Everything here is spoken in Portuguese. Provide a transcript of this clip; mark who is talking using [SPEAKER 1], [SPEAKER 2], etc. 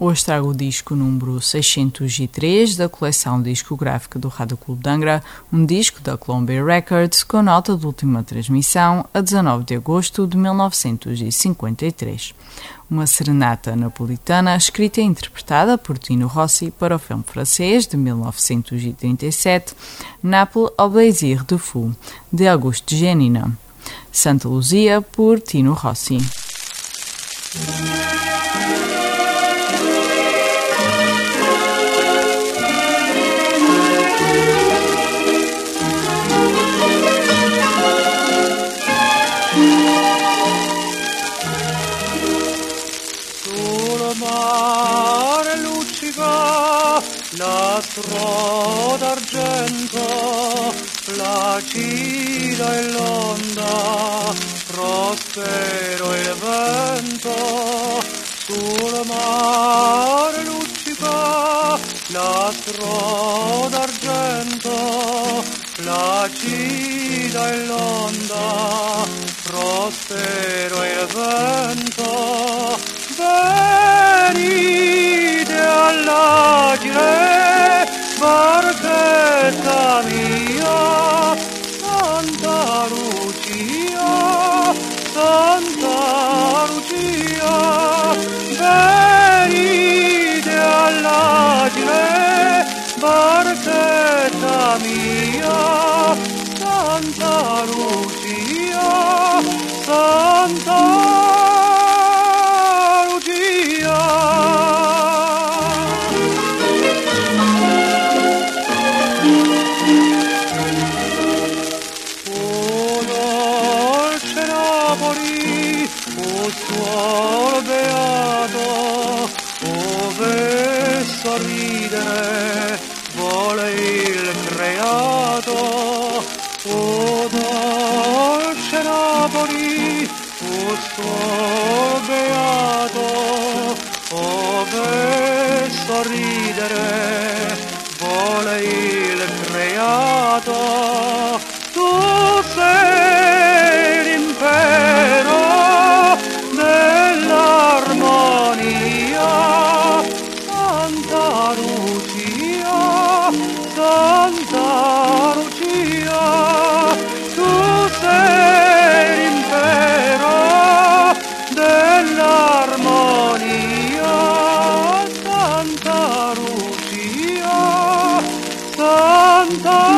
[SPEAKER 1] hoje trago o disco número 603 da coleção discográfica do Rádio Clube de Angra, um disco da Columbia Records com nota de última transmissão a 19 de agosto de 1953. Uma serenata napolitana escrita e interpretada por Tino Rossi para o filme francês de 1937, Naples au plaisir de fou, de Auguste Genina. Santa Luzia por Tino Rossi.
[SPEAKER 2] L'astro d'argento placida e l'onda prospero il vento sul mare luccica. L'astro d'argento placida e l'onda prospero il vento Santa Lucia venite all'agire barchetta mia Santa Lucia Santa suolo beato, ove sorridere vuole il creato. O dolce Napoli, o suolo beato, ove sorridere vuole il creato. Santa Lucia, tu sei l'impero dell'armonia, Santa Lucia, Santa Lucia.